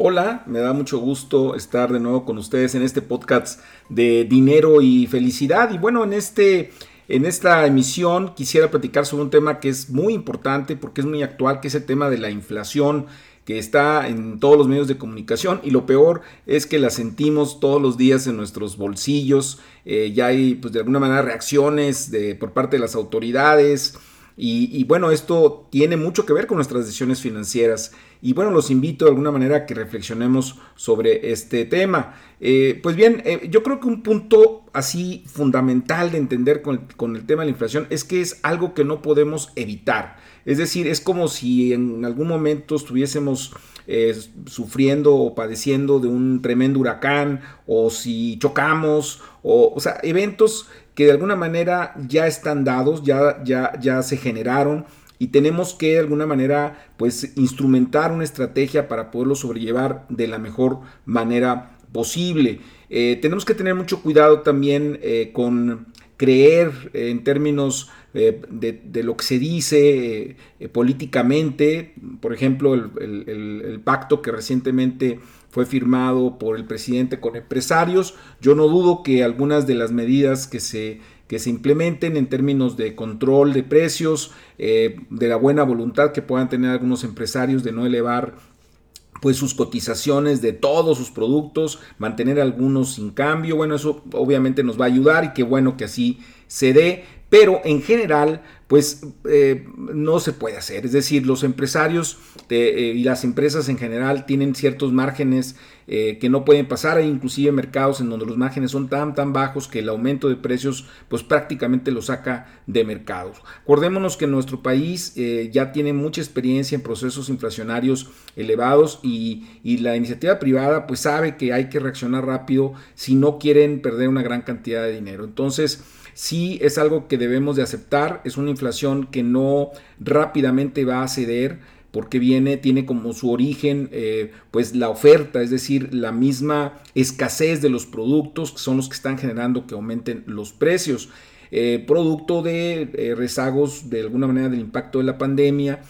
Hola, me da mucho gusto estar de nuevo con ustedes en este podcast de dinero y felicidad. Y bueno, en, este, en esta emisión quisiera platicar sobre un tema que es muy importante porque es muy actual, que es el tema de la inflación que está en todos los medios de comunicación y lo peor es que la sentimos todos los días en nuestros bolsillos. Eh, ya hay pues de alguna manera reacciones de, por parte de las autoridades. Y, bueno, esto tiene mucho que ver con nuestras decisiones financieras. Y bueno, los invito de alguna manera a que reflexionemos sobre este tema. Eh, pues bien, eh, yo creo que un punto así fundamental de entender con, el tema de la inflación es que es algo que no podemos evitar. Es decir, es como si en algún momento estuviésemos eh, sufriendo o padeciendo de un tremendo huracán o si chocamos o, o sea, eventos que de alguna manera ya están dados, ya, ya, ya se generaron y tenemos que de alguna manera pues instrumentar una estrategia para poderlo sobrellevar de la mejor manera posible. Eh, tenemos que tener mucho cuidado también eh, con creer en términos eh, de, lo que se dice políticamente, por ejemplo, el, pacto que recientemente fue firmado por el presidente con empresarios. Yo no dudo que algunas de las medidas que se, que se implementen en términos de control de precios, eh, de la buena voluntad que puedan tener algunos empresarios de no elevar pues sus cotizaciones de todos sus productos, mantener algunos sin cambio, bueno, eso obviamente nos va a ayudar y qué bueno que así se dé, pero en general, pues eh, no se puede hacer. Es decir, los empresarios eh, y las empresas en general tienen ciertos márgenes eh, que no pueden pasar. Hay inclusive mercados en donde los márgenes son tan, tan bajos que el aumento de precios pues prácticamente lo saca de mercados. Acordémonos que nuestro país ya tiene mucha experiencia en procesos inflacionarios elevados y, y la iniciativa privada pues sabe que hay que reaccionar rápido si no quieren perder una gran cantidad de dinero. Entonces, sí es algo que debemos de aceptar, es una inflación que no rápidamente va a ceder porque viene, tiene como su origen eh, pues la oferta, es decir, la misma escasez de los productos que son los que están generando que aumenten los precios. Eh, producto de eh, rezagos de alguna manera del impacto de la pandemia,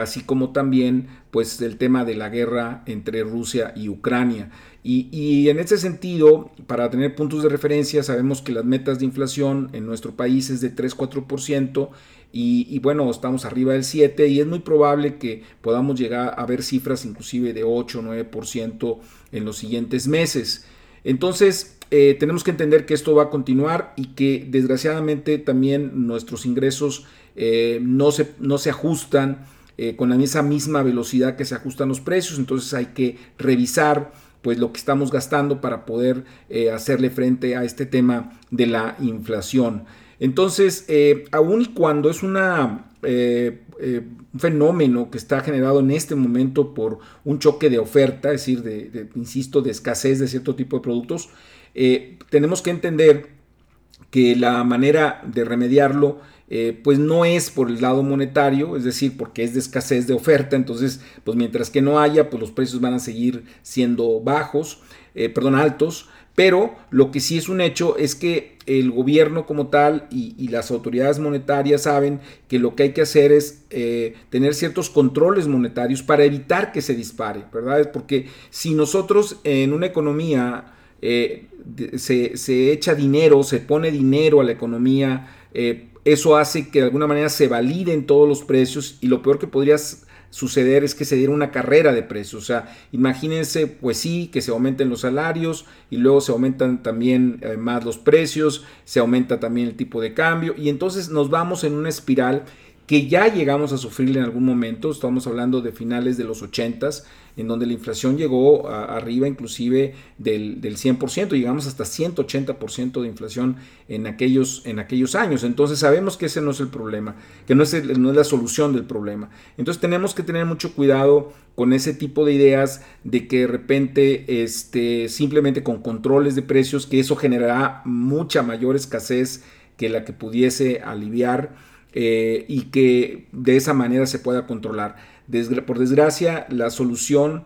así como también pues el tema de la guerra entre Rusia y Ucrania. Y, en ese sentido, para tener puntos de referencia, sabemos que las metas de inflación en nuestro país es de 3-4%. Y, y, bueno, estamos arriba del 7 y es muy probable que podamos llegar a ver cifras inclusive de 8 9% en los siguientes meses. Entonces, eh, tenemos que entender que esto va a continuar y que desgraciadamente también nuestros ingresos eh, no, se, no se ajustan eh, con esa misma velocidad que se ajustan los precios. Entonces hay que revisar pues lo que estamos gastando para poder eh, hacerle frente a este tema de la inflación. Entonces, eh, aun cuando es eh, un fenómeno que está generado en este momento por un choque de oferta, es decir, de, insisto, de escasez de cierto tipo de productos, tenemos que entender que la manera de remediarlo eh, pues no es por el lado monetario, es decir, porque es de escasez de oferta, entonces, pues mientras que no haya, pues los precios van a seguir siendo bajos, eh, perdón, altos, pero lo que sí es un hecho es que el gobierno como tal y, las autoridades monetarias saben que lo que hay que hacer es eh, tener ciertos controles monetarios para evitar que se dispare, ¿verdad? Porque si nosotros en una economía se, se, echa dinero, se pone dinero a la economía, eso hace que de alguna manera se validen todos los precios y lo peor que podría suceder es que se diera una carrera de precios. O sea, imagínense, pues sí, que se aumenten los salarios y luego se aumentan también eh, más los precios, se aumenta también el tipo de cambio y entonces nos vamos en una espiral que ya llegamos a sufrir en algún momento, estamos hablando de finales de los 80s, en donde la inflación llegó arriba inclusive del, del 100%, llegamos hasta 180% de inflación en aquellos, en aquellos años. Entonces sabemos que ese no es el problema, que no es, no es la solución del problema. Entonces tenemos que tener mucho cuidado con ese tipo de ideas de que de repente este, simplemente con controles de precios, que eso generará mucha mayor escasez que la que pudiese aliviar y que de esa manera se pueda controlar. por desgracia, la solución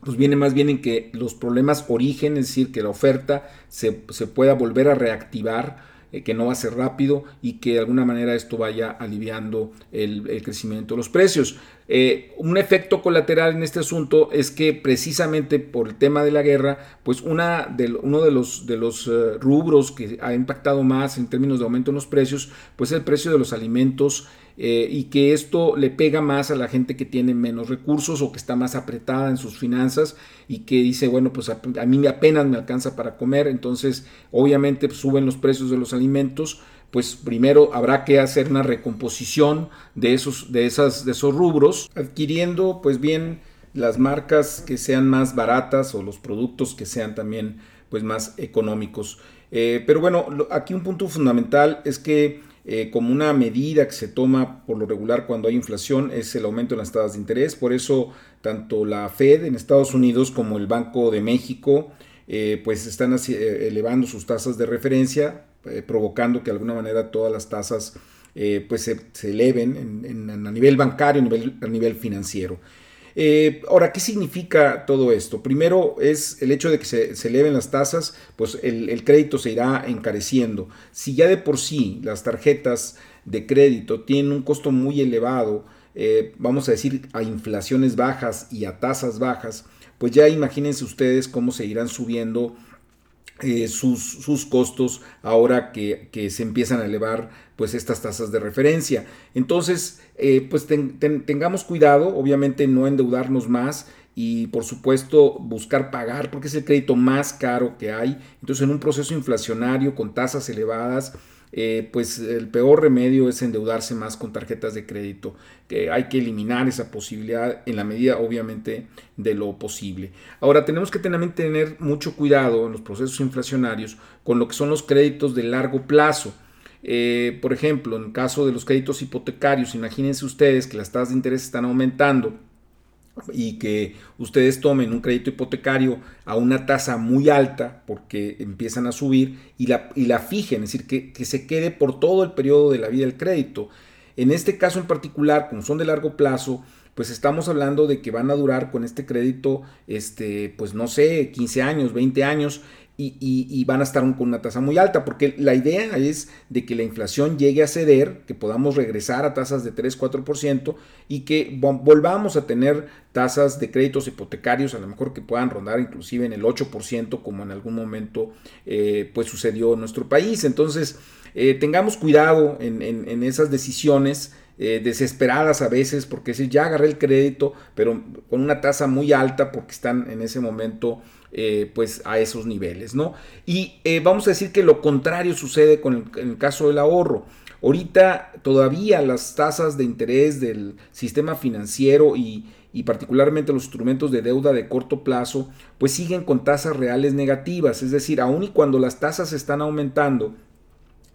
pues viene más bien en que los problemas origen, es decir, que la oferta se, se pueda volver a reactivar eh, que no va a ser rápido y que de alguna manera esto vaya aliviando el, crecimiento de los precios. Eh, un efecto colateral en este asunto es que precisamente por el tema de la guerra, pues una de, uno de los, de los eh, rubros que ha impactado más en términos de aumento en los precios, pues es el precio de los alimentos eh, y que esto le pega más a la gente que tiene menos recursos o que está más apretada en sus finanzas y que dice, bueno, pues a, mí apenas me alcanza para comer, entonces obviamente pues, suben los precios de los alimentos, pues primero habrá que hacer una recomposición de esos, de esas, de esos rubros, adquiriendo pues bien las marcas que sean más baratas o los productos que sean también pues más económicos. Eh, pero bueno, aquí un punto fundamental es que eh, como una medida que se toma por lo regular cuando hay inflación es el aumento en las tasas de interés. Por eso tanto la Fed en Estados Unidos como el Banco de México eh, pues están elevando sus tasas de referencia, provocando que de alguna manera todas las tasas pues se, eleven a nivel bancario, a nivel financiero. Eh, ahora, ¿qué significa todo esto? Primero es el hecho de que se, eleven las tasas, pues el, crédito se irá encareciendo. Si ya de por sí las tarjetas de crédito tienen un costo muy elevado, eh, vamos a decir a inflaciones bajas y a tasas bajas, pues ya imagínense ustedes cómo se irán subiendo eh, sus, costos ahora que, se empiezan a elevar pues estas tasas de referencia. Entonces, eh, pues tengamos cuidado, obviamente no endeudarnos más y por supuesto buscar pagar porque es el crédito más caro que hay. Entonces, en un proceso inflacionario con tasas elevadas, eh, pues el peor remedio es endeudarse más con tarjetas de crédito. Hay que eliminar esa posibilidad en la medida, obviamente, de lo posible. Ahora, tenemos que también tener mucho cuidado en los procesos inflacionarios con lo que son los créditos de largo plazo. Eh, por ejemplo, en caso de los créditos hipotecarios, imagínense ustedes que las tasas de interés están aumentando y que ustedes tomen un crédito hipotecario a una tasa muy alta porque empiezan a subir y la, y la fijen, es decir, que, que, se quede por todo el periodo de la vida del crédito. En este caso en particular, como son de largo plazo, pues estamos hablando de que van a durar con este crédito, este, pues no sé, 15 años, 20 años, y, van a estar con una tasa muy alta, porque la idea es de que la inflación llegue a ceder, que podamos regresar a tasas de 3-4% y que volvamos a tener tasas de créditos hipotecarios, a lo mejor que puedan rondar inclusive en el 8%, como en algún momento eh, pues sucedió en nuestro país. Entonces, eh, tengamos cuidado en, esas decisiones. Eh, desesperadas a veces porque si ya agarré el crédito pero con una tasa muy alta porque están en ese momento eh, pues a esos niveles, ¿no? Y eh, vamos a decir que lo contrario sucede con el, caso del ahorro. Ahorita todavía las tasas de interés del sistema financiero y, particularmente los instrumentos de deuda de corto plazo, pues siguen con tasas reales negativas, es decir, aun y cuando las tasas están aumentando,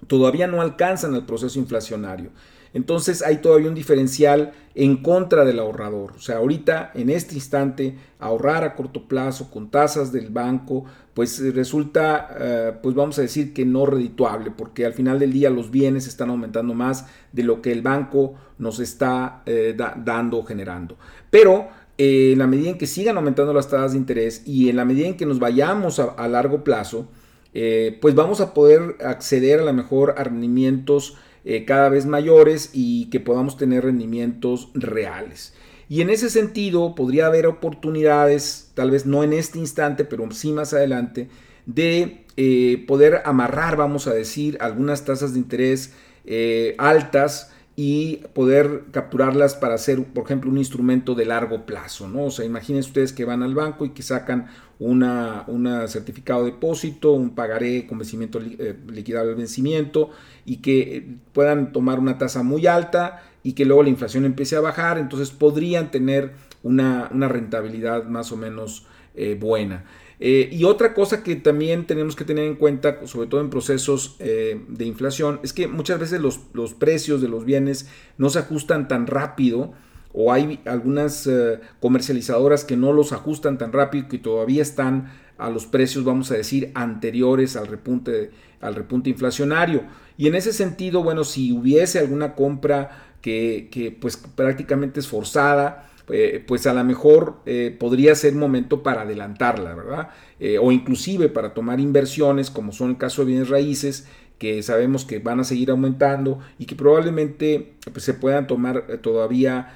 todavía no alcanzan el proceso inflacionario. Entonces hay todavía un diferencial en contra del ahorrador. O sea, ahorita, en este instante, ahorrar a corto plazo con tasas del banco, pues eh, resulta, eh, pues vamos a decir que no redituable, porque al final del día los bienes están aumentando más de lo que el banco nos está eh, dando o generando. Pero en la medida en que sigan aumentando las tasas de interés y en la medida en que nos vayamos a, largo plazo, pues vamos a poder acceder a lo mejor a rendimientos eh, cada vez mayores y que podamos tener rendimientos reales. Y en ese sentido podría haber oportunidades, tal vez no en este instante, pero sí más adelante, de eh, poder amarrar, vamos a decir, algunas tasas de interés eh, altas y poder capturarlas para hacer, por ejemplo, un instrumento de largo plazo, ¿no? O sea, imaginen ustedes que van al banco y que sacan una, certificado de depósito, un pagaré con vencimiento eh, liquidable al vencimiento y que puedan tomar una tasa muy alta y que luego la inflación empiece a bajar, entonces podrían tener una, rentabilidad más o menos eh, buena. Eh, y otra cosa que también tenemos que tener en cuenta, sobre todo en procesos eh, de inflación, es que muchas veces los, precios de los bienes no se ajustan tan rápido o hay algunas eh, comercializadoras que no los ajustan tan rápido que todavía están a los precios, vamos a decir, anteriores al repunte, al repunte inflacionario. Y en ese sentido, bueno, si hubiese alguna compra que, que pues prácticamente es forzada, eh, pues a lo mejor eh, podría ser momento para adelantarla, ¿verdad? Eh, o inclusive para tomar inversiones, como son el caso de bienes raíces, que sabemos que van a seguir aumentando y que probablemente pues, se puedan tomar todavía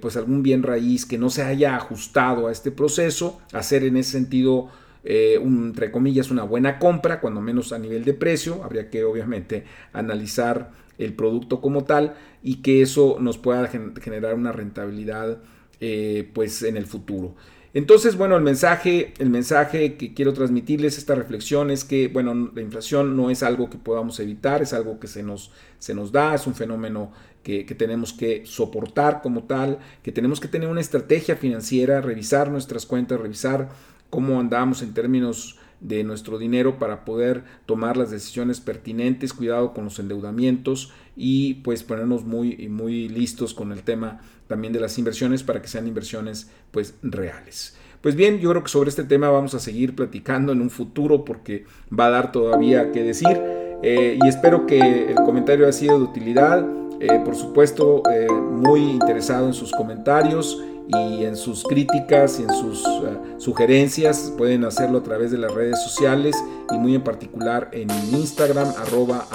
pues algún bien raíz que no se haya ajustado a este proceso, hacer en ese sentido entre comillas, una buena compra, cuando menos a nivel de precio. Habría que obviamente analizar el producto como tal y que eso nos pueda generar una rentabilidad eh, pues en el futuro. Entonces, bueno, el mensaje, el mensaje que quiero transmitirles, esta reflexión es que, bueno, la inflación no es algo que podamos evitar, es algo que se nos, se nos da, es un fenómeno que, que, tenemos que soportar como tal, que tenemos que tener una estrategia financiera, revisar nuestras cuentas, revisar cómo andamos en términos de nuestro dinero para poder tomar las decisiones pertinentes, cuidado con los endeudamientos y pues ponernos muy, muy listos con el tema también de las inversiones para que sean inversiones pues reales. Pues bien, yo creo que sobre este tema vamos a seguir platicando en un futuro porque va a dar todavía que decir eh, y espero que el comentario haya sido de utilidad. Eh, por supuesto, eh, muy interesado en sus comentarios y en sus críticas y en sus uh, sugerencias pueden hacerlo a través de las redes sociales y muy en particular en Instagram arroba.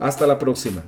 Hasta la próxima.